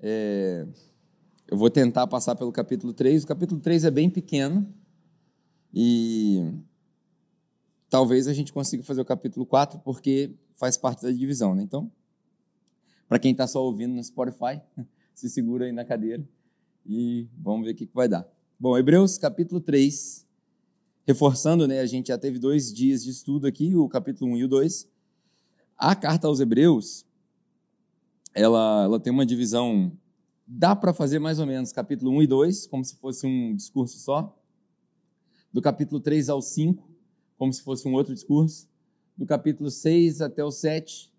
É, eu vou tentar passar pelo capítulo 3. O capítulo 3 é bem pequeno e talvez a gente consiga fazer o capítulo 4 porque faz parte da divisão, né? Então, para quem está só ouvindo no Spotify, se segura aí na cadeira e vamos ver o que, que vai dar. Bom, Hebreus capítulo 3, reforçando, né? A gente já teve dois dias de estudo aqui, o capítulo 1 e o 2. A carta aos Hebreus, ela, ela tem uma divisão Dá para fazer mais ou menos capítulo 1 e 2, como se fosse um discurso só. Do capítulo 3 ao 5, como se fosse um outro discurso. Do capítulo 6 até o 7,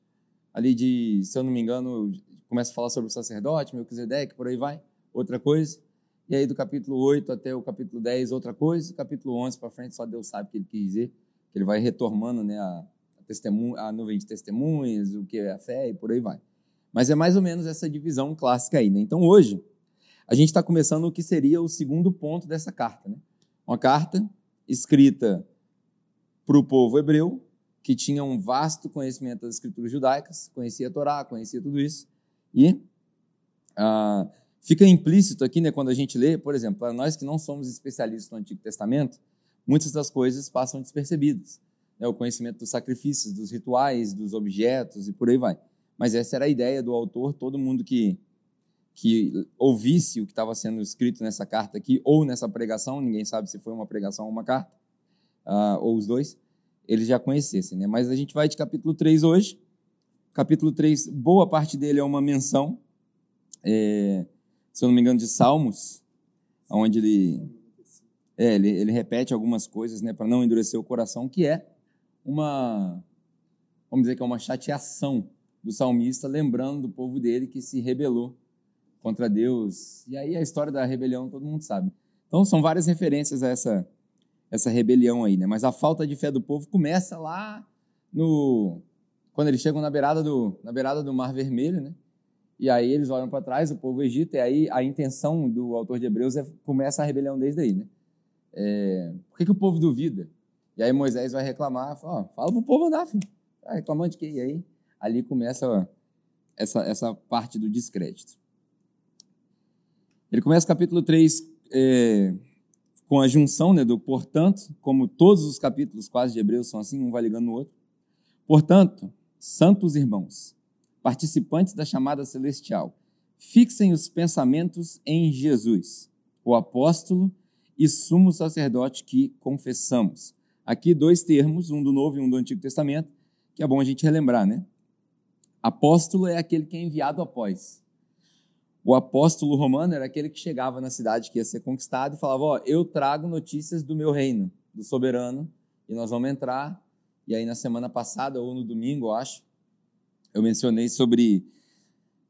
ali de, se eu não me engano, começa a falar sobre o sacerdote, Melquisedeque, por aí vai, outra coisa. E aí do capítulo 8 até o capítulo 10, outra coisa. Do capítulo 11 para frente, só Deus sabe o que ele quis dizer. Que ele vai retomando né, a, a, a nuvem de testemunhas, o que é a fé e por aí vai. Mas é mais ou menos essa divisão clássica aí. Né? Então, hoje, a gente está começando o que seria o segundo ponto dessa carta. Né? Uma carta escrita para o povo hebreu, que tinha um vasto conhecimento das escrituras judaicas, conhecia a Torá, conhecia tudo isso. E ah, fica implícito aqui, né, quando a gente lê, por exemplo, para nós que não somos especialistas no Antigo Testamento, muitas das coisas passam despercebidas. Né? O conhecimento dos sacrifícios, dos rituais, dos objetos e por aí vai. Mas essa era a ideia do autor, todo mundo que, que ouvisse o que estava sendo escrito nessa carta aqui, ou nessa pregação, ninguém sabe se foi uma pregação ou uma carta, uh, ou os dois, eles já conhecessem. Né? Mas a gente vai de capítulo 3 hoje. Capítulo 3, boa parte dele é uma menção, é, se eu não me engano, de Salmos, onde ele, é, ele, ele repete algumas coisas né, para não endurecer o coração, que é uma, vamos dizer que é uma chateação do salmista, lembrando do povo dele que se rebelou contra Deus. E aí a história da rebelião todo mundo sabe. Então são várias referências a essa, essa rebelião aí, né? Mas a falta de fé do povo começa lá no quando eles chegam na beirada do na beirada do Mar Vermelho, né? E aí eles olham para trás, o povo egito, e aí a intenção do autor de Hebreus é começa a rebelião desde aí, né? É, por que, que o povo duvida? E aí Moisés vai reclamar, fala, oh, fala pro povo andar, filho. Tá reclamando de quê? E aí ali começa essa, essa parte do descrédito. Ele começa o capítulo 3 é, com a junção né, do portanto, como todos os capítulos quase de Hebreus são assim, um vai ligando no outro. Portanto, santos irmãos, participantes da chamada celestial, fixem os pensamentos em Jesus, o apóstolo e sumo sacerdote que confessamos. Aqui dois termos, um do Novo e um do Antigo Testamento, que é bom a gente relembrar, né? Apóstolo é aquele que é enviado após. O apóstolo romano era aquele que chegava na cidade que ia ser conquistado e falava: Ó, eu trago notícias do meu reino, do soberano, e nós vamos entrar. E aí, na semana passada, ou no domingo, eu acho, eu mencionei sobre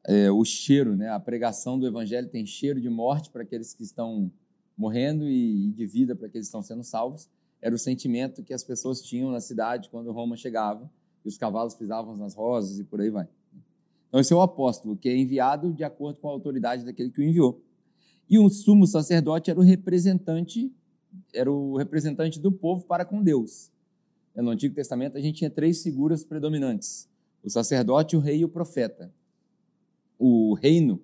é, o cheiro, né? A pregação do evangelho tem cheiro de morte para aqueles que estão morrendo e de vida para aqueles que estão sendo salvos. Era o sentimento que as pessoas tinham na cidade quando Roma chegava e os cavalos pisavam nas rosas e por aí vai. Então, esse é o apóstolo, que é enviado de acordo com a autoridade daquele que o enviou. E o sumo sacerdote era o representante, era o representante do povo para com Deus. No Antigo Testamento, a gente tinha três figuras predominantes: o sacerdote, o rei e o profeta. O reino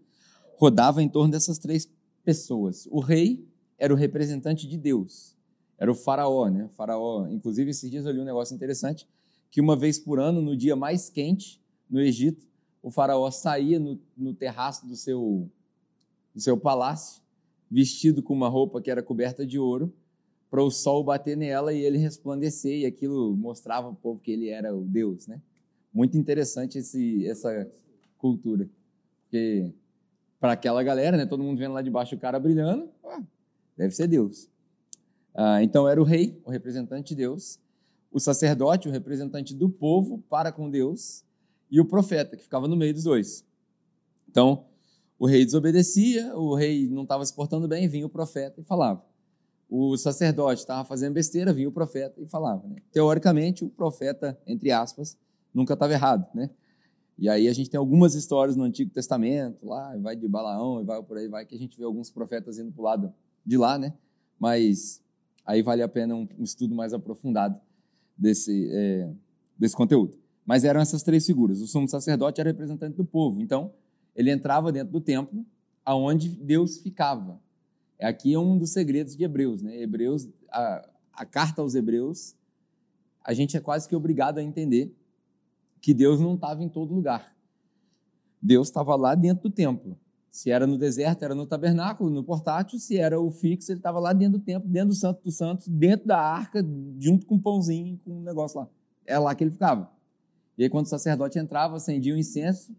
rodava em torno dessas três pessoas. O rei era o representante de Deus, era o faraó, né? O faraó, inclusive, esses dias eu li um negócio interessante que uma vez por ano, no dia mais quente no Egito, o faraó saía no, no terraço do seu, do seu palácio, vestido com uma roupa que era coberta de ouro, para o sol bater nela e ele resplandecer, e aquilo mostrava ao povo que ele era o Deus, né? Muito interessante esse, essa cultura, porque para aquela galera, né, todo mundo vendo lá de baixo o cara brilhando, deve ser Deus. Ah, então era o rei, o representante de Deus, o sacerdote, o representante do povo para com Deus, e o profeta, que ficava no meio dos dois. Então, o rei desobedecia, o rei não estava se portando bem, vinha o profeta e falava. O sacerdote estava fazendo besteira, vinha o profeta e falava. Né? Teoricamente, o profeta, entre aspas, nunca estava errado. Né? E aí a gente tem algumas histórias no Antigo Testamento, lá vai de Balaão vai por aí vai, que a gente vê alguns profetas indo para o lado de lá, né? Mas aí vale a pena um, um estudo mais aprofundado desse, é, desse conteúdo. Mas eram essas três figuras. O sumo sacerdote era representante do povo. Então, Ele entrava dentro do templo, aonde Deus ficava. Aqui é um dos segredos de Hebreus, né? Hebreus, a, a carta aos Hebreus, a gente é quase que obrigado a entender que Deus não estava em todo lugar. Deus estava lá dentro do templo. Se era no deserto, era no tabernáculo, no portátil. Se era o fixo, ele estava lá dentro do templo, dentro do Santo dos Santos, dentro da arca, junto com o pãozinho, com um negócio lá. É lá que ele ficava. E aí, quando o sacerdote entrava, acendia o incenso,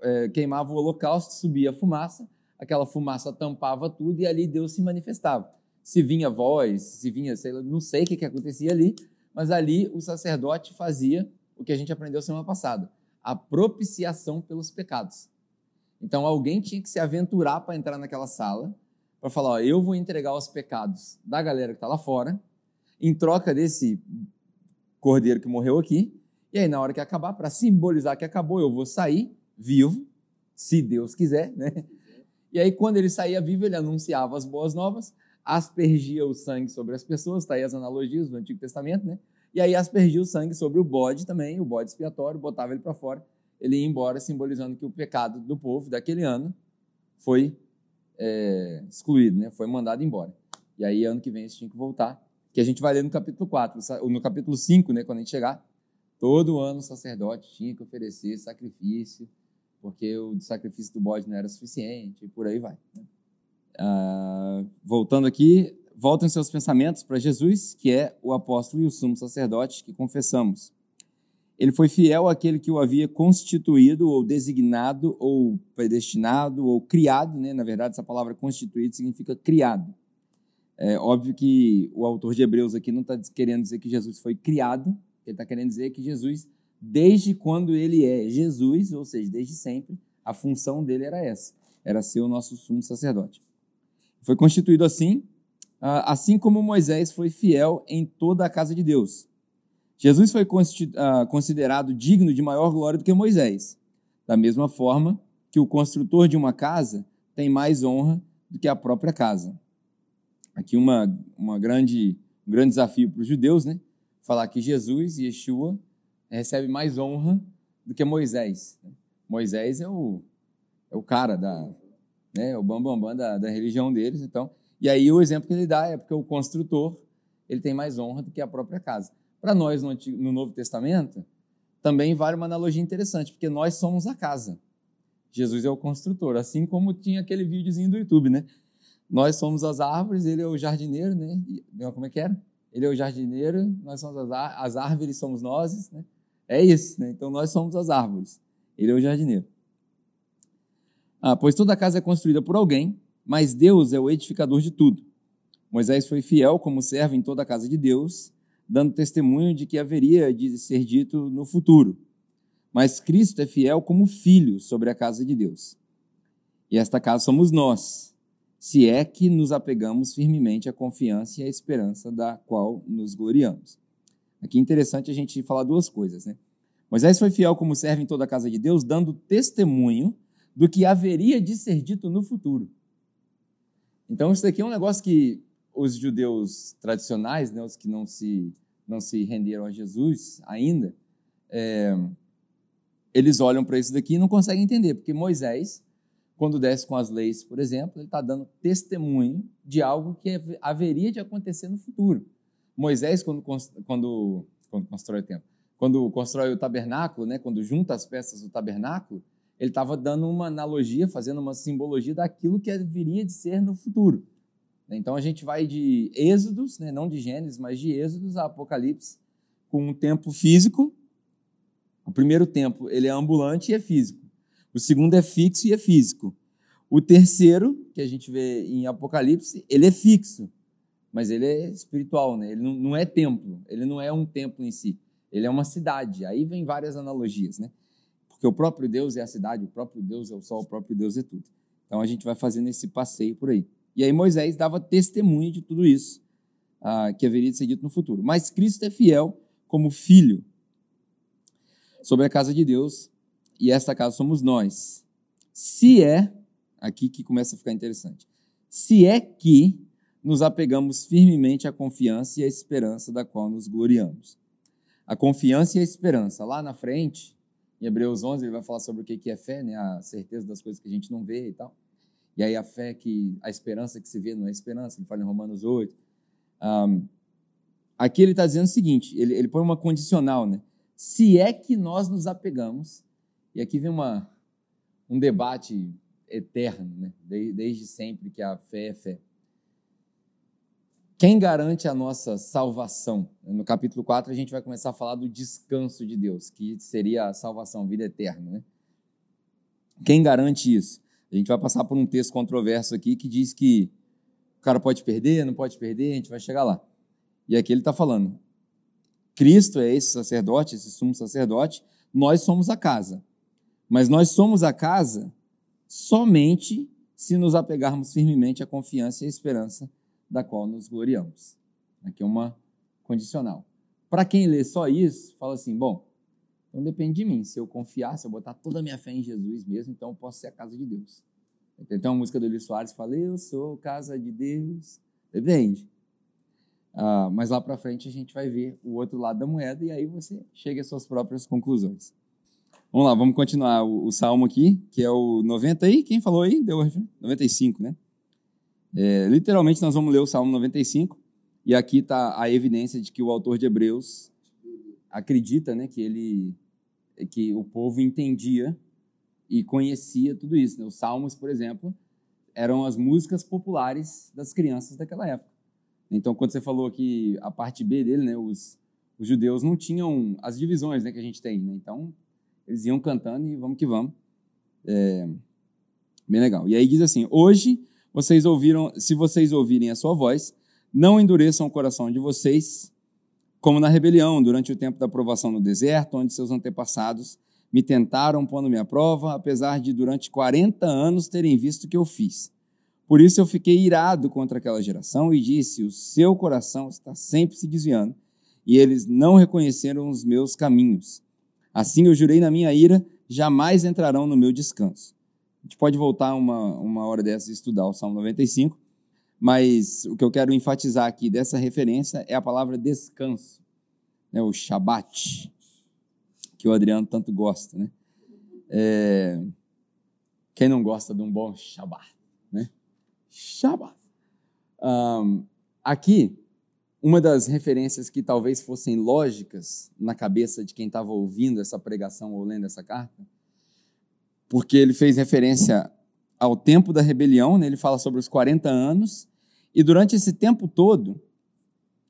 é, queimava o holocausto, subia a fumaça, aquela fumaça tampava tudo e ali Deus se manifestava. Se vinha voz, se vinha, sei lá, não sei o que, que acontecia ali, mas ali o sacerdote fazia o que a gente aprendeu semana passada, a propiciação pelos pecados. Então alguém tinha que se aventurar para entrar naquela sala, para falar, ó, eu vou entregar os pecados da galera que está lá fora, em troca desse cordeiro que morreu aqui, e aí na hora que acabar, para simbolizar que acabou, eu vou sair vivo, se Deus quiser, né? E aí quando ele saía vivo, ele anunciava as boas novas, aspergia o sangue sobre as pessoas, tá aí as analogias do Antigo Testamento, né? E aí aspergia o sangue sobre o bode também, o bode expiatório, botava ele para fora, ele ia embora, simbolizando que o pecado do povo daquele ano foi é, excluído, né? foi mandado embora. E aí, ano que vem, eles tinham que voltar, que a gente vai ler no capítulo 4, no capítulo 5, né, quando a gente chegar, todo ano o sacerdote tinha que oferecer sacrifício, porque o sacrifício do bode não era suficiente, e por aí vai. Né? Ah, voltando aqui, voltem seus pensamentos para Jesus, que é o apóstolo e o sumo sacerdote que confessamos. Ele foi fiel àquele que o havia constituído, ou designado, ou predestinado, ou criado, né? Na verdade, essa palavra constituído significa criado. É óbvio que o autor de Hebreus aqui não está querendo dizer que Jesus foi criado, ele está querendo dizer que Jesus, desde quando ele é Jesus, ou seja, desde sempre, a função dele era essa, era ser o nosso sumo sacerdote. Foi constituído assim, ah, assim como Moisés foi fiel em toda a casa de Deus. Jesus foi ah, considerado digno de maior glória do que Moisés, da mesma forma que o construtor de uma casa tem mais honra do que a própria casa. Aqui uma, uma grande, um grande desafio para os judeus, né? Falar que Jesus, Yeshua, recebe mais honra do que Moisés. Moisés é o, é o cara da, né, o bambambam bam, bam da, da religião deles. Então, e aí o exemplo que ele dá é porque o construtor ele tem mais honra do que a própria casa. Para nós, no, Antigo, no Novo Testamento, também vale uma analogia interessante, porque nós somos a casa. Jesus é o construtor, assim como tinha aquele videozinho do YouTube, né? Nós somos as árvores, ele é o jardineiro, né? Como é que era? Ele é o jardineiro, nós somos as, as árvores, somos nós, né? É isso, né? Então nós somos as árvores, ele é o jardineiro. Ah, pois toda casa é construída por alguém, mas Deus é o edificador de tudo. Moisés foi fiel como servo em toda a casa de Deus, dando testemunho de que haveria de ser dito no futuro. Mas Cristo é fiel como filho sobre a casa de Deus. E esta casa somos nós, se é que nos apegamos firmemente à confiança e à esperança da qual nos gloriamos. Aqui é interessante a gente falar duas coisas, né? Moisés foi fiel como servo em toda a casa de Deus, dando testemunho do que haveria de ser dito no futuro. Então, isso aqui é um negócio que os judeus tradicionais, né, os que não se, não se renderam a Jesus ainda, é, eles olham para isso daqui e não conseguem entender, porque Moisés, quando desce com as leis, por exemplo, ele está dando testemunho de algo que haveria de acontecer no futuro. Moisés, quando, quando, quando constrói o templo, quando constrói o tabernáculo, né, quando junta as peças do tabernáculo, ele estava dando uma analogia, fazendo uma simbologia daquilo que viria de ser no futuro. Então a gente vai de Êxodos, né, não de Gênesis, mas de Êxodos a Apocalipse, com um tempo físico. O primeiro tempo ele é ambulante e é físico. O segundo é fixo e é físico. O terceiro, que a gente vê em Apocalipse, ele é fixo, mas ele é espiritual, né? ele não, não é templo, ele não é um templo em si, ele é uma cidade. Aí vem várias analogias, né? Porque o próprio Deus é a cidade, o próprio Deus é o sol, o próprio Deus é tudo. Então a gente vai fazendo esse passeio por aí. E aí Moisés dava testemunho de tudo isso ah, que haveria de ser dito no futuro. Mas Cristo é fiel como filho sobre a casa de Deus, e esta casa somos nós. Se é, aqui que começa a ficar interessante, se é que nos apegamos firmemente à confiança e à esperança da qual nos gloriamos. A confiança e a esperança. Lá na frente, Em Hebreus 11 ele vai falar sobre o que é fé, né? A certeza das coisas que a gente não vê e tal. E aí a fé que a esperança que se vê não é esperança. Ele fala em Romanos 8. Um, aqui ele está dizendo o seguinte: ele, ele põe uma condicional, né? Se é que nós nos apegamos, e aqui vem uma, um debate eterno, né? desde, desde sempre que a fé é fé. Quem garante a nossa salvação? No capítulo 4, a gente vai começar a falar do descanso de Deus, que seria a salvação, a vida eterna. Né? Quem garante isso? A gente vai passar por um texto controverso aqui que diz que o cara pode perder, não pode perder, a gente vai chegar lá. E aqui ele está falando: Cristo é esse sacerdote, esse sumo sacerdote, nós somos a casa. Mas nós somos a casa somente se nos apegarmos firmemente à confiança e à esperança da qual nos gloriamos. Aqui é uma condicional. Para quem lê só isso, fala assim: bom, então depende de mim. Se eu confiar, se eu botar toda a minha fé em Jesus mesmo, então eu posso ser a casa de Deus. Tem uma música do Luiz Soares fala: Eu sou casa de Deus. Depende. Ah, mas lá para frente a gente vai ver o outro lado da moeda e aí você chega às suas próprias conclusões. Vamos lá, vamos continuar o, o salmo aqui, que é o 90 aí. Quem falou aí? Deu 95, né? É, literalmente, nós vamos ler o Salmo 95, e aqui está a evidência de que o autor de Hebreus acredita né, que, ele, que o povo entendia e conhecia tudo isso. Né? Os salmos, por exemplo, eram as músicas populares das crianças daquela época. Então, quando você falou que a parte B dele, né, os, os judeus não tinham as divisões né, que a gente tem. Né? Então, eles iam cantando e vamos que vamos. É, bem legal. E aí diz assim: Hoje vocês ouviram, se vocês ouvirem a sua voz, não endureçam o coração de vocês, como na rebelião, durante o tempo da provação no deserto, onde seus antepassados me tentaram pondo-me à prova, apesar de durante 40 anos terem visto o que eu fiz. Por isso eu fiquei irado contra aquela geração e disse: O seu coração está sempre se desviando, e eles não reconheceram os meus caminhos. Assim eu jurei na minha ira: jamais entrarão no meu descanso. A gente pode voltar uma, uma hora dessa e estudar o Salmo 95, mas o que eu quero enfatizar aqui dessa referência é a palavra descanso, né, o Shabat, que o Adriano tanto gosta. Né? É, quem não gosta de um bom Shabat? Né? Shabat. Um, aqui, uma das referências que talvez fossem lógicas na cabeça de quem estava ouvindo essa pregação ou lendo essa carta porque ele fez referência ao tempo da rebelião, né? ele fala sobre os 40 anos, e durante esse tempo todo,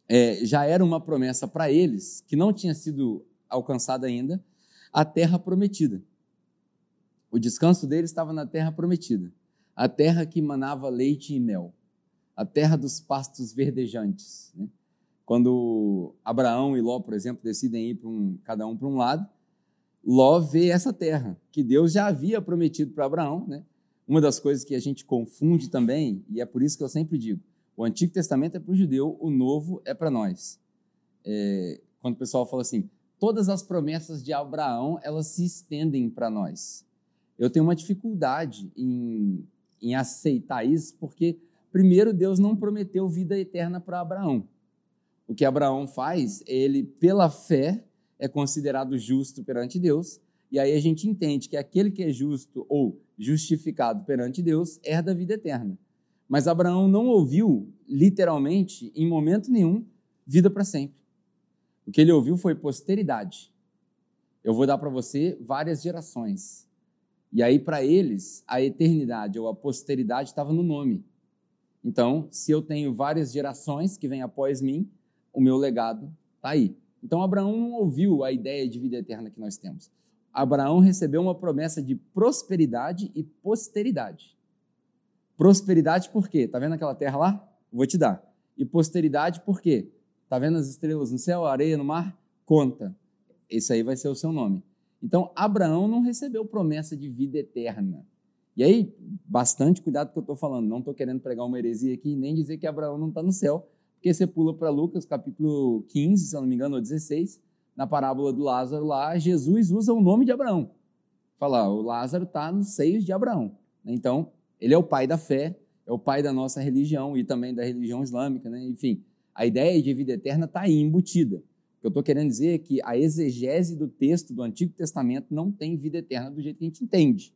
é, já era uma promessa para eles, que não tinha sido alcançada ainda, a terra prometida. O descanso deles estava na terra prometida, a terra que manava leite e mel, a terra dos pastos verdejantes. Né? Quando Abraão e Ló, por exemplo, decidem ir para um, cada um para um lado, Ló vê essa terra que Deus já havia prometido para Abraão. Né? Uma das coisas que a gente confunde também, e é por isso que eu sempre digo: o Antigo Testamento é para o judeu, o Novo é para nós. É, quando o pessoal fala assim, todas as promessas de Abraão elas se estendem para nós. Eu tenho uma dificuldade em, em aceitar isso, porque primeiro Deus não prometeu vida eterna para Abraão. O que Abraão faz, ele pela fé é considerado justo perante Deus, e aí a gente entende que aquele que é justo ou justificado perante Deus herda a vida eterna. Mas Abraão não ouviu, literalmente, em momento nenhum, vida para sempre. O que ele ouviu foi posteridade. Eu vou dar para você várias gerações. E aí, para eles, a eternidade ou a posteridade estava no nome. Então, se eu tenho várias gerações que vêm após mim, o meu legado está aí. Então Abraão não ouviu a ideia de vida eterna que nós temos. Abraão recebeu uma promessa de prosperidade e posteridade. Prosperidade por quê? Está vendo aquela terra lá? Vou te dar. E posteridade por quê? Está vendo as estrelas no céu, a areia no mar? Conta. Esse aí vai ser o seu nome. Então, Abraão não recebeu promessa de vida eterna. E aí, bastante cuidado que eu estou falando. Não estou querendo pregar uma heresia aqui, nem dizer que Abraão não está no céu, porque você pula para Lucas, capítulo 15, se eu não me engano, ou 16, na parábola do Lázaro lá, Jesus usa o nome de Abraão. Fala, o Lázaro está nos seios de Abraão. Então, ele é o pai da fé, é o pai da nossa religião e também da religião islâmica, né? Enfim, a ideia de vida eterna está aí embutida. O que eu estou querendo dizer é que a exegese do texto do Antigo Testamento não tem vida eterna do jeito que a gente entende,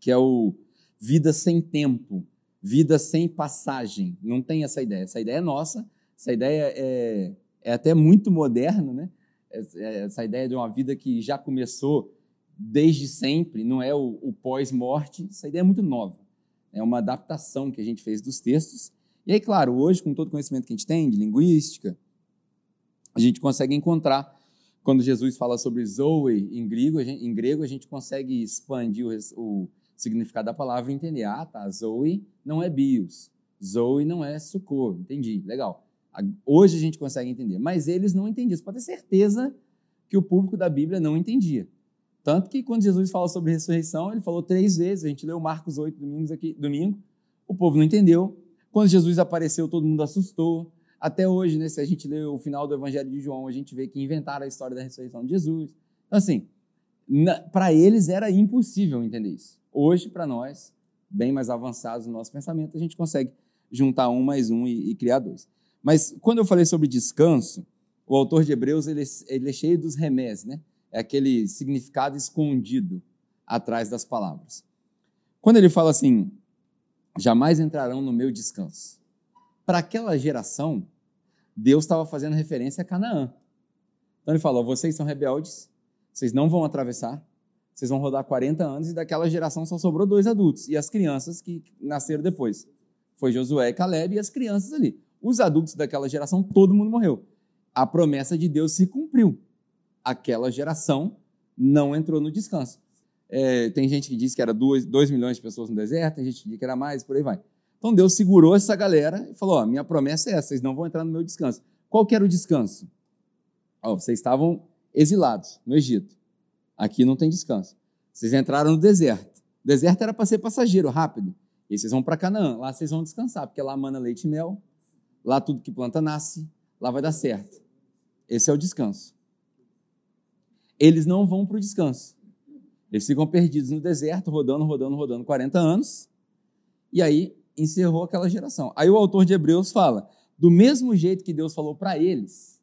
que é o vida sem tempo, vida sem passagem. Não tem essa ideia. Essa ideia é nossa, essa ideia é, é até muito moderna, né? Essa ideia de uma vida que já começou desde sempre, não é o, o pós-morte, essa ideia é muito nova. É uma adaptação que a gente fez dos textos. E aí, claro, hoje, com todo o conhecimento que a gente tem de linguística, a gente consegue encontrar, quando Jesus fala sobre Zoe em grego, gente, em grego, a gente consegue expandir o, o significado da palavra e entender. Ah, tá, Zoe não é bios, Zoe não é socorro. Entendi, legal. Hoje a gente consegue entender, mas eles não entendiam. Você pode ter certeza que o público da Bíblia não entendia. Tanto que quando Jesus fala sobre ressurreição, ele falou três vezes. A gente leu Marcos 8 domingos aqui, domingo. O povo não entendeu. Quando Jesus apareceu, todo mundo assustou. Até hoje, né, se a gente lê o final do Evangelho de João, a gente vê que inventaram a história da ressurreição de Jesus. Então, assim, para eles era impossível entender isso. Hoje, para nós, bem mais avançados no nosso pensamento, a gente consegue juntar um mais um e, e, criar dois. Mas quando eu falei sobre descanso, o autor de Hebreus ele, ele é cheio dos remés, né? é aquele significado escondido atrás das palavras. Quando ele fala assim, jamais entrarão no meu descanso. Para aquela geração, Deus estava fazendo referência a Canaã. Então ele falou: vocês são rebeldes, vocês não vão atravessar, vocês vão rodar 40 anos e daquela geração só sobrou dois adultos e as crianças que nasceram depois. Foi Josué e Caleb e as crianças ali. Os adultos daquela geração, todo mundo morreu. A promessa de Deus se cumpriu aquela geração não entrou no descanso. É, tem gente que diz que era 2 milhões de pessoas no deserto, tem gente que diz que era mais, por aí vai. Então Deus segurou essa galera e falou: ó, minha promessa é essa, vocês não vão entrar no meu descanso. Qual que era o descanso? Ó, vocês estavam exilados no Egito. Aqui não tem descanso. Vocês entraram no deserto. O deserto era para ser passageiro, rápido. E vocês vão para Canaã. Lá vocês vão descansar, porque lá mana leite e mel. Lá tudo que planta nasce. Lá vai dar certo. Esse é o descanso eles não vão para o descanso. Eles ficam perdidos no deserto, rodando, rodando, rodando 40 anos, e aí encerrou aquela geração. Aí o autor de Hebreus fala: do mesmo jeito que Deus falou para eles,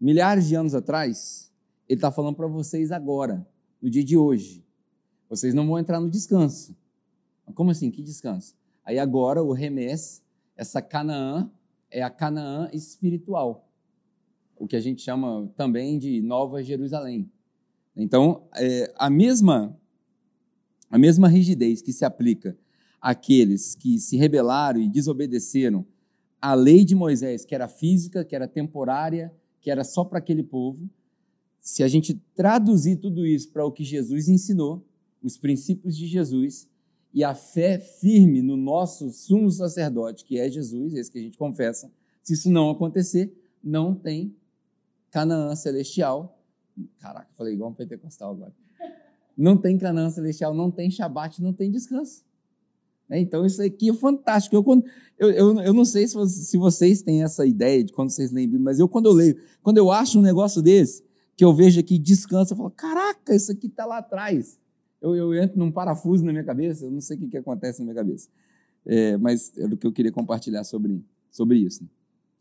milhares de anos atrás, Ele está falando para vocês agora, no dia de hoje. Vocês não vão entrar no descanso. Como assim? Que descanso? Aí agora o remés, essa Canaã, é a Canaã espiritual o que a gente chama também de Nova Jerusalém. Então, é, a mesma a mesma rigidez que se aplica àqueles que se rebelaram e desobedeceram à lei de Moisés, que era física, que era temporária, que era só para aquele povo, se a gente traduzir tudo isso para o que Jesus ensinou, os princípios de Jesus e a fé firme no nosso sumo sacerdote, que é Jesus, esse que a gente confessa, se isso não acontecer, não tem Canaã celestial. Caraca, falei igual um pentecostal agora. Não tem Canaã celestial, não tem Shabat, não tem descanso. É, então isso aqui é fantástico. Eu, quando, eu, eu, eu não sei se, se vocês têm essa ideia de quando vocês lembram, mas eu quando eu leio, quando eu acho um negócio desse, que eu vejo aqui descanso, eu falo, caraca, isso aqui está lá atrás. Eu, eu entro num parafuso na minha cabeça, eu não sei o que, que acontece na minha cabeça. É, mas é do que eu queria compartilhar sobre, sobre isso.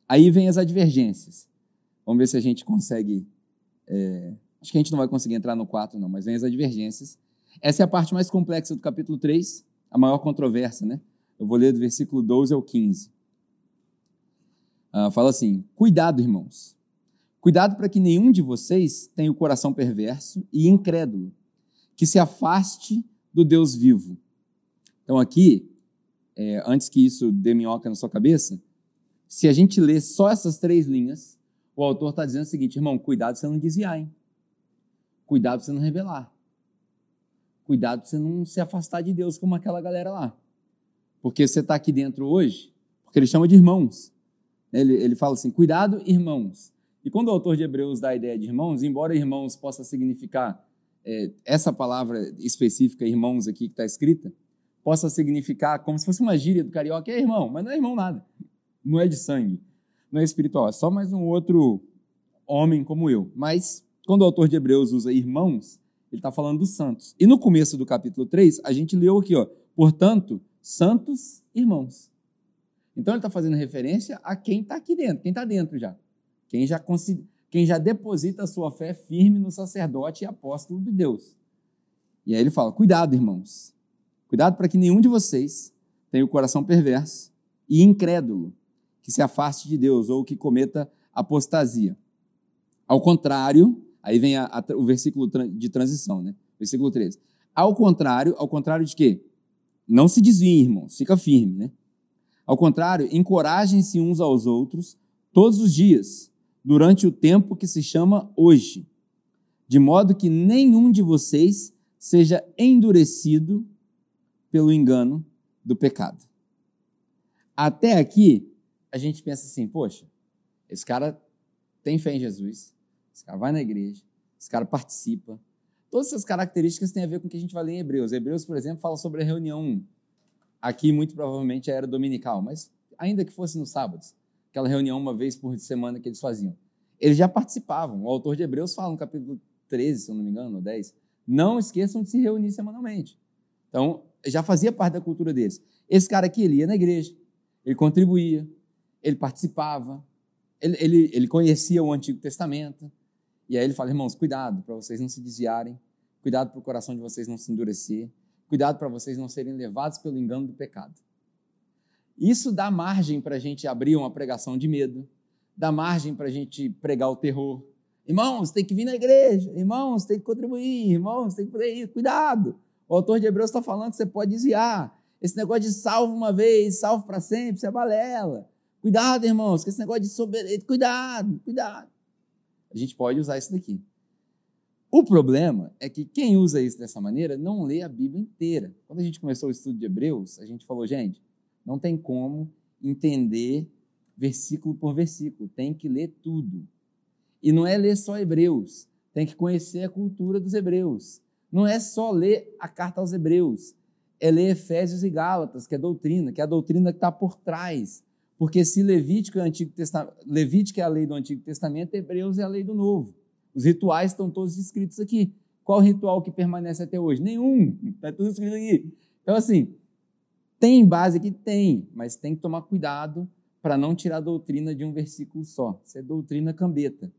Aí vem as advergências. Vamos ver se a gente consegue. É, acho que a gente não vai conseguir entrar no 4, não, mas vem as advergências. Essa é a parte mais complexa do capítulo 3, a maior controvérsia, né? Eu vou ler do versículo 12 ao 15. Ah, fala assim: Cuidado, irmãos. Cuidado para que nenhum de vocês tenha o coração perverso e incrédulo, que se afaste do Deus vivo. Então, aqui, é, antes que isso dê minhoca na sua cabeça, se a gente ler só essas três linhas, o autor está dizendo o seguinte, irmão, cuidado para você não desviar, hein? Cuidado para você não rebelar. Cuidado para você não se afastar de Deus como aquela galera lá. Porque você está aqui dentro hoje, porque ele chama de irmãos. Ele, ele fala assim, cuidado, irmãos. E quando o autor de Hebreus dá a ideia de irmãos, embora irmãos possa significar é, essa palavra específica, irmãos aqui que está escrita, possa significar como se fosse uma gíria do carioca, é irmão, mas não é irmão nada. Não é de sangue não é espiritual, é só mais um outro homem como eu. Mas quando o autor de Hebreus usa irmãos, ele está falando dos santos. E no começo do capítulo 3, a gente leu aqui, ó, portanto, santos irmãos. Então ele está fazendo referência a quem está aqui dentro, quem está dentro já. Quem já, quem já deposita a sua fé firme no sacerdote e apóstolo de Deus. E aí ele fala: cuidado, irmãos. Cuidado para que nenhum de vocês tenha o coração perverso e incrédulo, que se afaste de Deus ou que cometa apostasia. Ao contrário, aí vem a, a, o versículo de transição, né? Versículo 13. Ao contrário, ao contrário de quê? Não se desviem, irmãos, fica firme, né? Ao contrário, encorajem-se uns aos outros todos os dias, durante o tempo que se chama hoje, de modo que nenhum de vocês seja endurecido pelo engano do pecado. Até aqui, a gente pensa assim: poxa, esse cara tem fé em Jesus, esse cara vai na igreja, esse cara participa. Todas essas características têm a ver com o que a gente vai ler em Hebreus. Hebreus, por exemplo, fala sobre a reunião Aqui, muito provavelmente, era dominical, mas ainda que fosse nos sábados, aquela reunião uma vez por semana que eles faziam. Eles já participavam. O autor de Hebreus fala no capítulo 13, se eu não me engano, ou 10, não esqueçam de se reunir semanalmente. Então, já fazia parte da cultura deles. Esse cara aqui, ele ia na igreja, ele contribuía, ele participava, ele, ele, ele conhecia o Antigo Testamento. E aí ele fala, irmãos, cuidado para vocês não se desviarem, cuidado para o coração de vocês não se endurecer, Cuidado para vocês não serem levados pelo engano do pecado. Isso dá margem para a gente abrir uma pregação de medo, dá margem para a gente pregar o terror. Irmãos, tem que vir na igreja, irmãos, tem que contribuir, irmãos, tem que fazer isso, cuidado. O autor de Hebreus está falando que você pode desviar. Esse negócio de salvo uma vez, salvo para sempre, isso é balela. Cuidado, irmãos, que esse negócio de soberano, cuidado, cuidado. A gente pode usar isso daqui. O problema é que quem usa isso dessa maneira não lê a Bíblia inteira. Quando a gente começou o estudo de Hebreus, a gente falou, gente, não tem como entender versículo por versículo, tem que ler tudo. E não é ler só Hebreus, tem que conhecer a cultura dos Hebreus. Não é só ler a carta aos Hebreus, é ler Efésios e Gálatas, que é doutrina, que é a doutrina que está por trás. Porque se Levítico é, Antigo Testamento, Levítico é a lei do Antigo Testamento, Hebreus é a lei do Novo. Os rituais estão todos escritos aqui. Qual ritual que permanece até hoje? Nenhum. Está tudo escrito aqui. Então, assim, tem base aqui? Tem, mas tem que tomar cuidado para não tirar a doutrina de um versículo só. Isso é doutrina cambeta.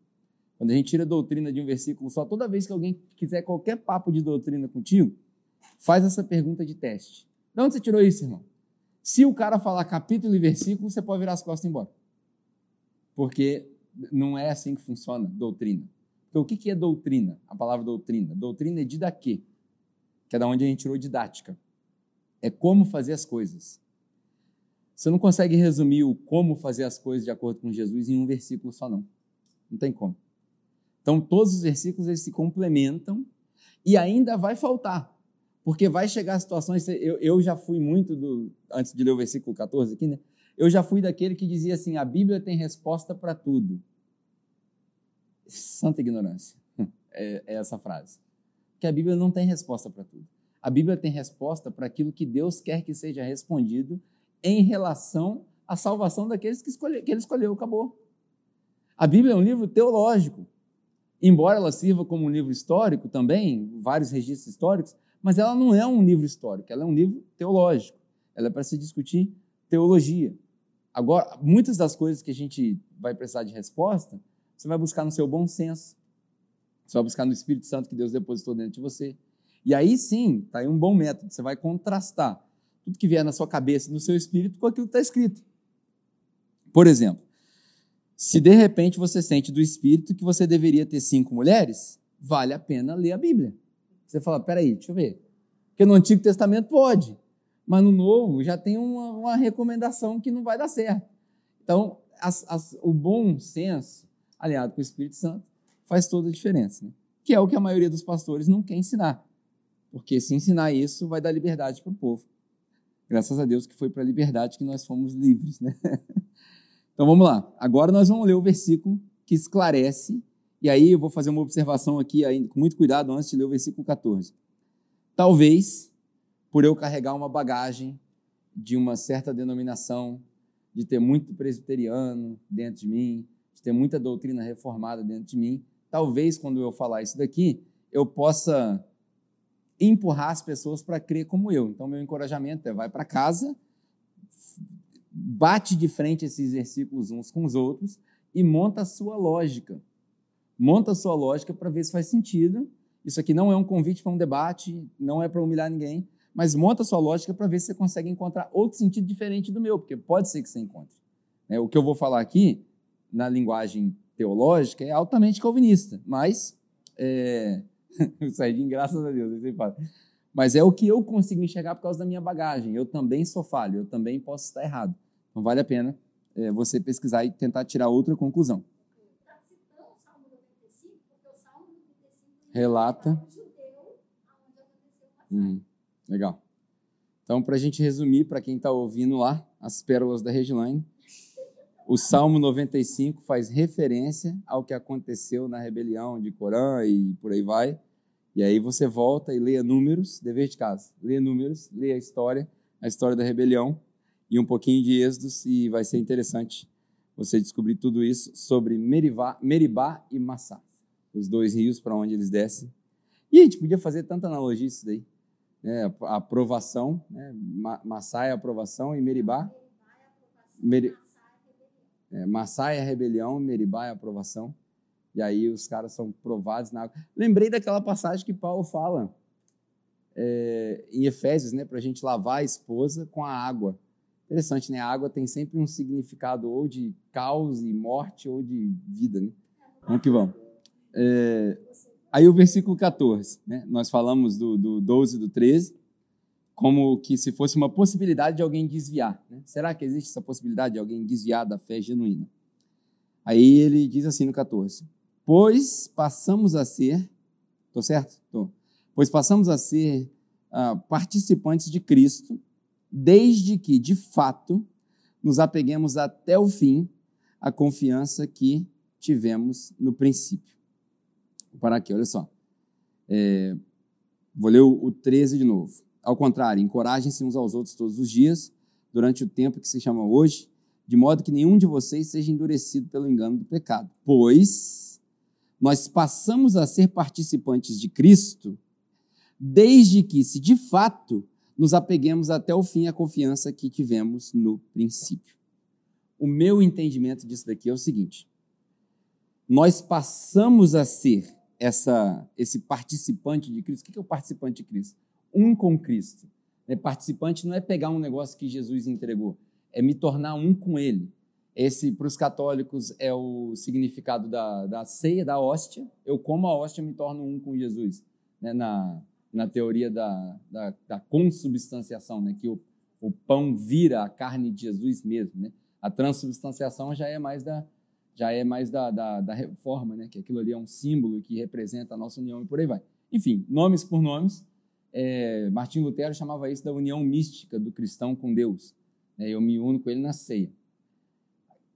Quando a gente tira a doutrina de um versículo só, toda vez que alguém quiser qualquer papo de doutrina contigo, faz essa pergunta de teste. De onde você tirou isso, irmão? Se o cara falar capítulo e versículo, você pode virar as costas e ir embora. Porque não é assim que funciona doutrina. Então, o que é doutrina? A palavra doutrina. Doutrina é didaquê, que é da onde a gente tirou didática. É como fazer as coisas. Você não consegue resumir o como fazer as coisas de acordo com Jesus em um versículo só, não. Não tem como. Então, todos os versículos eles se complementam e ainda vai faltar. Porque vai chegar situações. Eu, eu já fui muito do. Antes de ler o versículo 14 aqui, né? Eu já fui daquele que dizia assim: a Bíblia tem resposta para tudo santa ignorância. É, é essa frase. Que a Bíblia não tem resposta para tudo. A Bíblia tem resposta para aquilo que Deus quer que seja respondido em relação à salvação daqueles que, escolhe, que ele escolheu. Acabou. A Bíblia é um livro teológico. Embora ela sirva como um livro histórico também, vários registros históricos, mas ela não é um livro histórico, ela é um livro teológico. Ela é para se discutir teologia. Agora, muitas das coisas que a gente vai precisar de resposta você vai buscar no seu bom senso. Você vai buscar no Espírito Santo que Deus depositou dentro de você. E aí sim, está aí um bom método. Você vai contrastar tudo que vier na sua cabeça no seu espírito com aquilo que está escrito. Por exemplo, se de repente você sente do espírito que você deveria ter cinco mulheres, vale a pena ler a Bíblia. Você fala, peraí, deixa eu ver. Porque no Antigo Testamento pode, mas no Novo já tem uma, uma recomendação que não vai dar certo. Então, as, as, o bom senso aliado com o Espírito Santo, faz toda a diferença. Né? Que é o que a maioria dos pastores não quer ensinar. Porque se ensinar isso, vai dar liberdade para o povo. Graças a Deus que foi para a liberdade que nós fomos livres. Né? Então vamos lá. Agora nós vamos ler o versículo que esclarece. E aí eu vou fazer uma observação aqui, com muito cuidado, antes de ler o versículo 14. Talvez, por eu carregar uma bagagem de uma certa denominação, de ter muito presbiteriano dentro de mim, ter muita doutrina reformada dentro de mim. Talvez, quando eu falar isso daqui, eu possa empurrar as pessoas para crer como eu. Então, meu encorajamento é: vai para casa, bate de frente esses versículos uns com os outros e monta a sua lógica. Monta a sua lógica para ver se faz sentido. Isso aqui não é um convite para um debate, não é para humilhar ninguém, mas monta a sua lógica para ver se você consegue encontrar outro sentido diferente do meu, porque pode ser que você encontre. É, o que eu vou falar aqui, na linguagem teológica, é altamente calvinista, mas. É... Sardinho, graças a Deus, mas é o que eu consigo enxergar por causa da minha bagagem. Eu também sou falho, eu também posso estar errado. Então vale a pena é, você pesquisar e tentar tirar outra conclusão. Relata. Hum, legal. Então, para a gente resumir, para quem está ouvindo lá, as pérolas da Regilane, o Salmo 95 faz referência ao que aconteceu na rebelião de Corã e por aí vai. E aí você volta e leia números, dever de casa. Leia números, leia a história, a história da rebelião e um pouquinho de Êxodos e vai ser interessante você descobrir tudo isso sobre Meribá, Meribá e Massá, os dois rios para onde eles descem. E a gente podia fazer tanta analogia isso daí. Né? A aprovação, né? Massá é a aprovação e Meribá... Meri, é, Massá é a rebelião, Meribá é a aprovação. E aí os caras são provados na água. Lembrei daquela passagem que Paulo fala é, em Efésios, né, para a gente lavar a esposa com a água. Interessante, né? A água tem sempre um significado ou de caos e morte ou de vida, né? Vamos que vamos. É, aí o versículo 14, né? Nós falamos do, do 12 e do 13, como que se fosse uma possibilidade de alguém desviar. Né? Será que existe essa possibilidade de alguém desviar da fé genuína? Aí ele diz assim no 14: Pois passamos a ser, estou certo? Tô. Pois passamos a ser uh, participantes de Cristo desde que, de fato, nos apeguemos até o fim à confiança que tivemos no princípio. Vou parar aqui, olha só. É, vou ler o, o 13 de novo. Ao contrário, encorajem-se uns aos outros todos os dias, durante o tempo que se chama hoje, de modo que nenhum de vocês seja endurecido pelo engano do pecado. Pois nós passamos a ser participantes de Cristo, desde que, se de fato nos apeguemos até o fim à confiança que tivemos no princípio. O meu entendimento disso daqui é o seguinte: nós passamos a ser essa, esse participante de Cristo. O que é o participante de Cristo? Um com Cristo. É, participante não é pegar um negócio que Jesus entregou, é me tornar um com Ele. Esse, para os católicos, é o significado da, da ceia, da hóstia. Eu como a hóstia, me torno um com Jesus. Né? Na, na teoria da, da, da consubstanciação, né? que o, o pão vira a carne de Jesus mesmo. Né? A transubstanciação já é mais da, já é mais da, da, da, reforma, né? que aquilo ali é um símbolo que representa a nossa união e por aí vai. Enfim, nomes por nomes, é, Martim Lutero chamava isso da união mística do cristão com Deus. Né? Eu me uno com ele na ceia.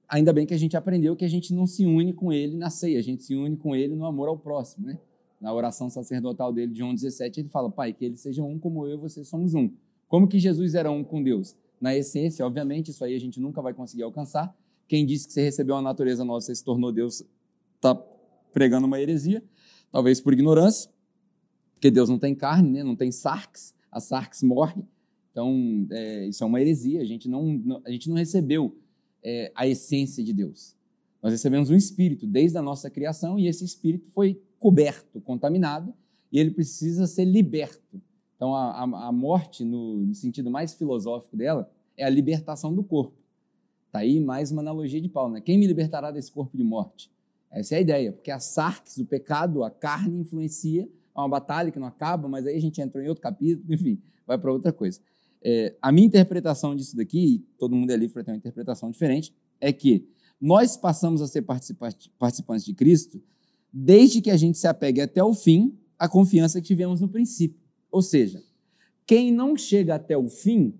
Ainda bem que a gente aprendeu que a gente não se une com ele na ceia, a gente se une com ele no amor ao próximo. Né? na oração sacerdotal dele de João 17, ele fala: Pai, que eles sejam um como eu e você somos um. Como que Jesus era um com Deus? Na essência, obviamente, isso aí a gente nunca vai conseguir alcançar. Quem disse que você recebeu a natureza nossa e se tornou Deus está pregando uma heresia, talvez por ignorância, porque Deus não tem carne, né? não tem sarx, a sarx morre. Então, é, isso é uma heresia. A gente não, a gente não recebeu é, a essência de Deus. Nós recebemos um espírito desde a nossa criação e esse espírito foi coberto, contaminado, e ele precisa ser liberto. Então, a, a, a morte, no, no, sentido mais filosófico dela, é a libertação do corpo. Está aí mais uma analogia de Paulo. Né? Quem me libertará desse corpo de morte? Essa é a ideia, porque a sarx, o pecado, a carne influencia, é uma batalha que não acaba, mas aí a gente entrou em outro capítulo, enfim, vai para outra coisa. É, a minha interpretação disso daqui, todo mundo é livre para ter uma interpretação diferente, é que nós passamos a ser participantes de Cristo desde que a gente se apegue até o fim à confiança que tivemos no princípio. Ou seja, quem não chega até o fim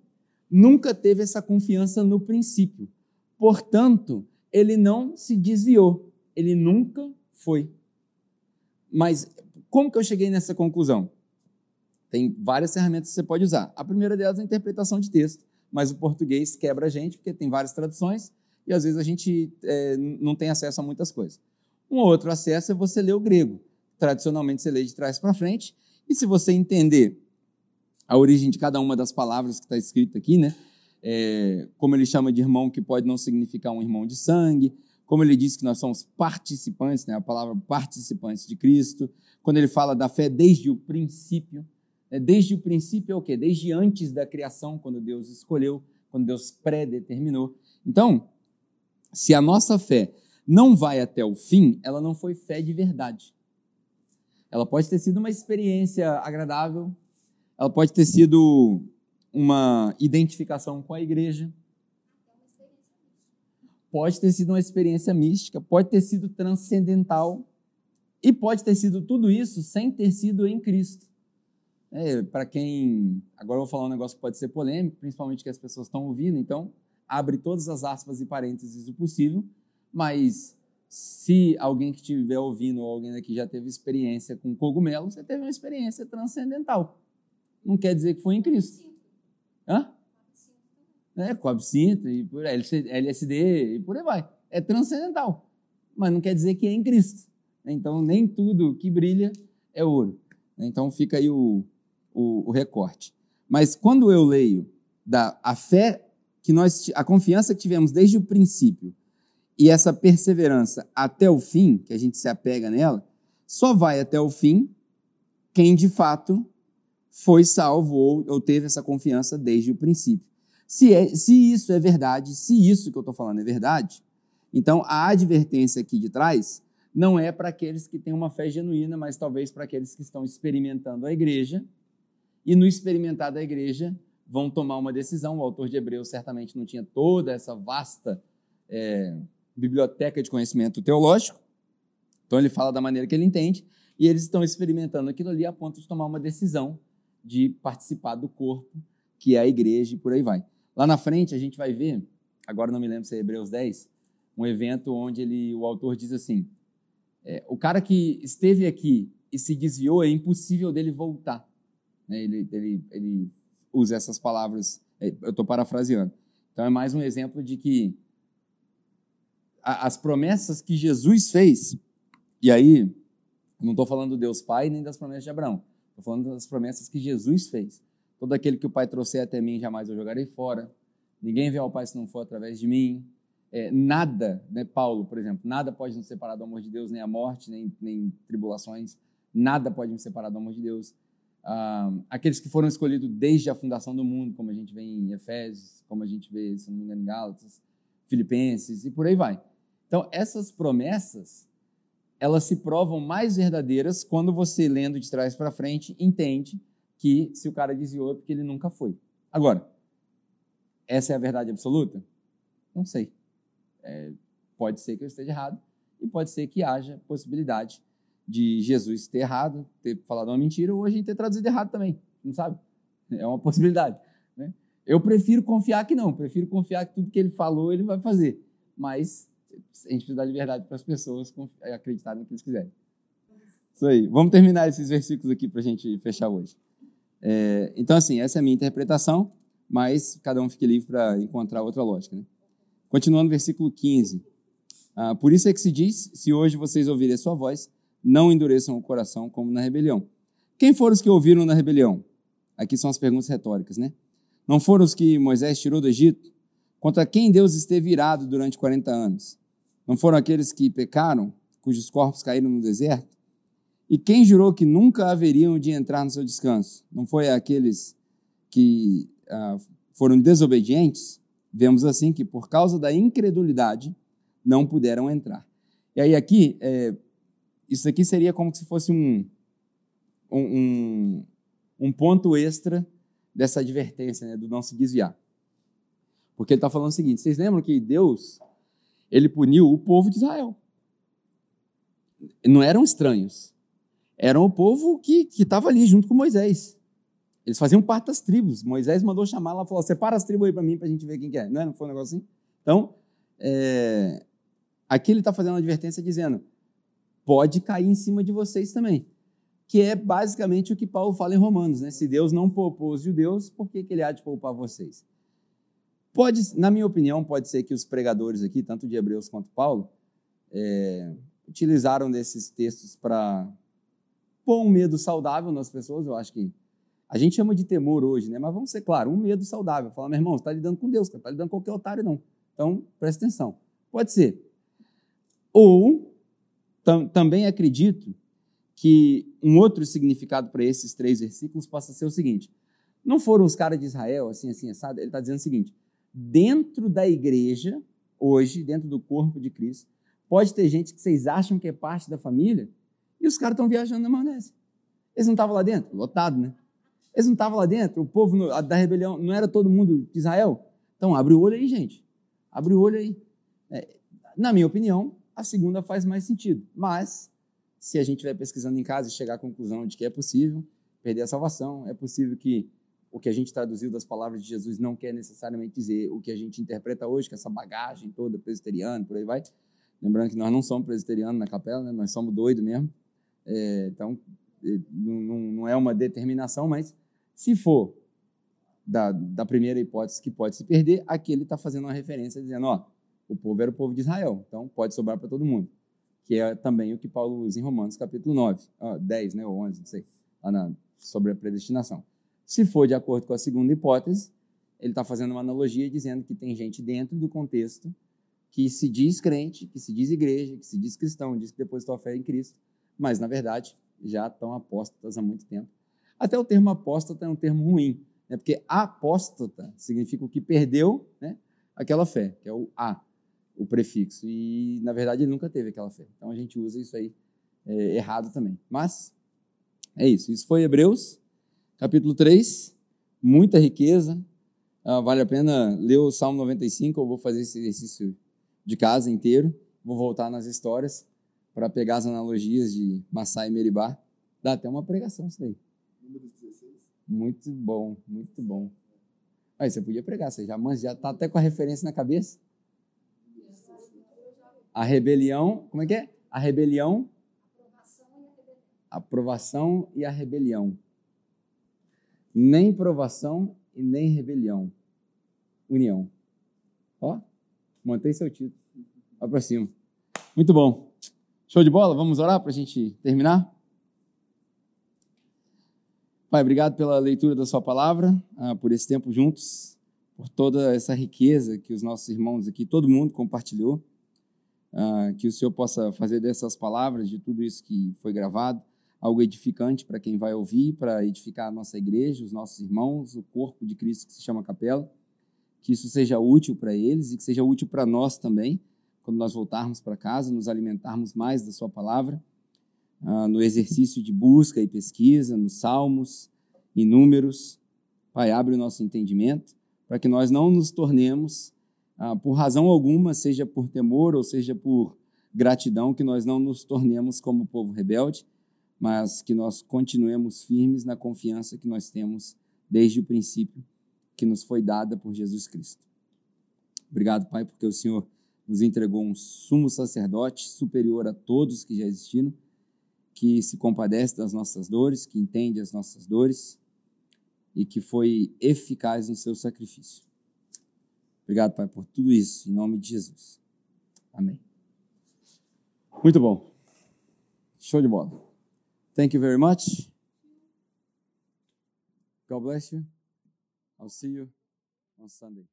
nunca teve essa confiança no princípio. Portanto, ele não se desviou, ele nunca foi. Mas como que eu cheguei nessa conclusão? Tem várias ferramentas que você pode usar. A primeira delas é a interpretação de texto, mas o português quebra a gente, porque tem várias traduções e às vezes a gente é, não tem acesso a muitas coisas. Um outro acesso é você ler o grego. Tradicionalmente você lê de trás para frente, e se você entender a origem de cada uma das palavras que está escrita aqui, né? É, como ele chama de irmão, que pode não significar um irmão de sangue, como ele diz que nós somos participantes, né, a palavra participantes de Cristo, quando ele fala da fé desde o princípio, desde o princípio é o quê? Desde antes da criação, quando Deus escolheu, quando Deus predeterminou. Então, se a nossa fé não vai até o fim, ela não foi fé de verdade. Ela pode ter sido uma experiência agradável, ela pode ter sido uma identificação com a igreja, pode ter sido uma experiência mística, pode ter sido transcendental e pode ter sido tudo isso sem ter sido em Cristo. É, Para quem. Agora eu vou falar um negócio que pode ser polêmico, principalmente que as pessoas estão ouvindo, então abre todas as aspas e parênteses o possível, mas se alguém que estiver ouvindo ou alguém aqui já teve experiência com cogumelo, você teve uma experiência transcendental. Não quer dizer que foi em Cristo. Hã? É, com absinto, e por LSD e por aí vai. É transcendental, mas não quer dizer que é em Cristo. Então, nem tudo que brilha é ouro. Então, fica aí o, o, o recorte. Mas quando eu leio da a fé que nós, a confiança que tivemos desde o princípio e essa perseverança até o fim, que a gente se apega nela, só vai até o fim quem de fato foi salvo ou, ou teve essa confiança desde o princípio. Se, é, se isso é verdade, se isso que eu estou falando é verdade, então a advertência aqui de trás não é para aqueles que têm uma fé genuína, mas talvez para aqueles que estão experimentando a igreja e no experimentar da igreja vão tomar uma decisão. O autor de Hebreus certamente não tinha toda essa vasta é, biblioteca de conhecimento teológico, então ele fala da maneira que ele entende, e eles estão experimentando aquilo ali a ponto de tomar uma decisão de participar do corpo, que é a igreja, e por aí vai. Lá na frente a gente vai ver, agora não me lembro se é Hebreus 10, um evento onde ele, o autor diz assim: é, o cara que esteve aqui e se desviou, é impossível dele voltar. Né? Ele, ele, ele usa essas palavras, é, eu estou parafraseando. Então é mais um exemplo de que as promessas que Jesus fez, e aí não estou falando do Deus Pai nem das promessas de Abraão, estou falando das promessas que Jesus fez. Todo aquele que o Pai trouxer até mim, jamais eu jogarei fora. Ninguém vê ao Pai se não for através de mim. É, nada, né, Paulo, por exemplo, nada pode nos separar do amor de Deus, nem a morte, nem, nem tribulações, nada pode nos separar do amor de Deus. Aqueles que foram escolhidos desde a fundação do mundo, como a gente vê em Efésios, como a gente vê, se não me engano, em Gálatas, Filipenses e por aí vai. Então, essas promessas, elas se provam mais verdadeiras quando você, lendo de trás para frente, entende que se o cara desviou é porque ele nunca foi. Agora, essa é a verdade absoluta? Não sei. É, pode ser que eu esteja errado e pode ser que haja possibilidade de Jesus ter errado, ter falado uma mentira, ou a gente ter traduzido errado também, não sabe? É uma possibilidade. Né? Eu prefiro confiar que não, prefiro confiar que tudo que ele falou ele vai fazer, mas a gente precisa dar liberdade para as pessoas acreditarem no que eles quiserem. Isso aí. Vamos terminar esses versículos aqui para a gente fechar hoje. É, então, assim, essa é a minha interpretação, mas cada um fique livre para encontrar outra lógica. Né? Continuando, versículo 15. Ah, Por isso é que se diz: se hoje vocês ouvirem a sua voz, não endureçam o coração como na rebelião. Quem foram os que ouviram na rebelião? Aqui são as perguntas retóricas, né? Não foram os que Moisés tirou do Egito? Contra quem Deus esteve irado durante 40 anos? Não foram aqueles que pecaram, cujos corpos caíram no deserto? E quem jurou que nunca haveriam de entrar no seu descanso? Não foi aqueles que ah, foram desobedientes? Vemos assim que, por causa da incredulidade, não puderam entrar. E aí, aqui, é, isso aqui seria como se fosse um, um, um ponto extra dessa advertência, né, do não se desviar. Porque ele está falando o seguinte: vocês lembram que Deus ele puniu o povo de Israel? Não eram estranhos, eram o povo que estava ali junto com Moisés. Eles faziam parte das tribos. Moisés mandou chamar lá e falou: separa as tribos aí para mim, para a gente ver quem que é. Não, é? não foi um negócio assim? Então, é... aqui ele está fazendo uma advertência dizendo: pode cair em cima de vocês também. Que é basicamente o que Paulo fala em Romanos, né? Se Deus não poupou os judeus, por que, que ele há de poupar vocês? Pode, na minha opinião, pode ser que os pregadores aqui, tanto de Hebreus quanto Paulo, é, utilizaram desses textos para pôr um medo saudável nas pessoas. Eu acho que a gente chama de temor hoje, né? Mas vamos ser claro, um medo saudável. Falar, meu irmão, você está lidando com Deus, você está lidando com qualquer otário, não. Então, presta atenção. Pode ser. Ou tam, também acredito que um outro significado para esses três versículos possa ser o seguinte: não foram os caras de Israel, assim, assim, assado. Ele está dizendo o seguinte: dentro da igreja, hoje, dentro do corpo de Cristo, pode ter gente que vocês acham que é parte da família e os caras estão viajando na maionese. Eles não estavam lá dentro? Lotado, né? Eles não estavam lá dentro? O povo da rebelião não era todo mundo de Israel? Então, abre o olho aí, gente. Abre o olho aí. É, na minha opinião, a segunda faz mais sentido. Mas, se a gente estiver pesquisando em casa e chegar à conclusão de que é possível perder a salvação, é possível que o que a gente traduziu das palavras de Jesus não quer necessariamente dizer o que a gente interpreta hoje, que é essa bagagem toda presbiteriana, por aí vai. Lembrando que nós não somos presbiterianos na capela, né? nós somos doidos mesmo. É, então, é, não, não é uma determinação, mas se for da, da primeira hipótese que pode se perder, aqui ele está fazendo uma referência dizendo, ó, o povo era o povo de Israel, então pode sobrar para todo mundo. Que é também o que Paulo usa em Romanos capítulo 9, ó, 10, né, ou 11, não sei, lá na, sobre a predestinação. Se for de acordo com a segunda hipótese, ele está fazendo uma analogia dizendo que tem gente dentro do contexto que se diz crente, que se diz igreja, que se diz cristão, diz que depositou a fé em Cristo, mas na verdade já estão apóstatas há muito tempo. Até o termo apóstata é um termo ruim, né? porque apóstata significa o que perdeu né? aquela fé, que é o A, o prefixo. E na verdade ele nunca teve aquela fé. Então a gente usa isso aí é, errado também. Mas é isso. Isso foi Hebreus capítulo 3, muita riqueza. Ah, vale a pena ler o Salmo 95. Eu vou fazer esse exercício de casa inteiro. Vou voltar nas histórias para pegar as analogias de Massai e Meribá. Dá até uma pregação isso daí. Muito bom, muito bom. Aí você podia pregar, você já já está até com a referência na cabeça. A rebelião, como é que é? A rebelião. Aprovação e a rebelião nem provação e nem rebelião. União. Ó, mantém seu título. Vai para cima. Muito bom. Show de bola? Vamos orar para a gente terminar? Pai, obrigado pela leitura da Sua palavra, ah, por esse tempo juntos, por toda essa riqueza que os nossos irmãos aqui, todo mundo compartilhou. Ah, que o Senhor possa fazer dessas palavras, de tudo isso que foi gravado, algo edificante para quem vai ouvir, para edificar a nossa igreja, os nossos irmãos, o corpo de Cristo que se chama capela. Que isso seja útil para eles e que seja útil para nós também, quando nós voltarmos para casa, nos alimentarmos mais da Sua palavra, ah, no exercício de busca e pesquisa, nos salmos e números. Pai, abre o nosso entendimento para que nós não nos tornemos, ah, por razão alguma, seja por temor ou seja por gratidão, que nós não nos tornemos como povo rebelde mas que nós continuemos firmes na confiança que nós temos desde o princípio que nos foi dada por Jesus Cristo. Obrigado, Pai, porque o Senhor nos entregou um sumo sacerdote superior a todos que já existiram, que se compadece das nossas dores, que entende as nossas dores e que foi eficaz no seu sacrifício. Obrigado, Pai, por tudo isso, em nome de Jesus. Amém. Muito bom. Show de bola. Thank you very much. God bless you. I'll see you on Sunday.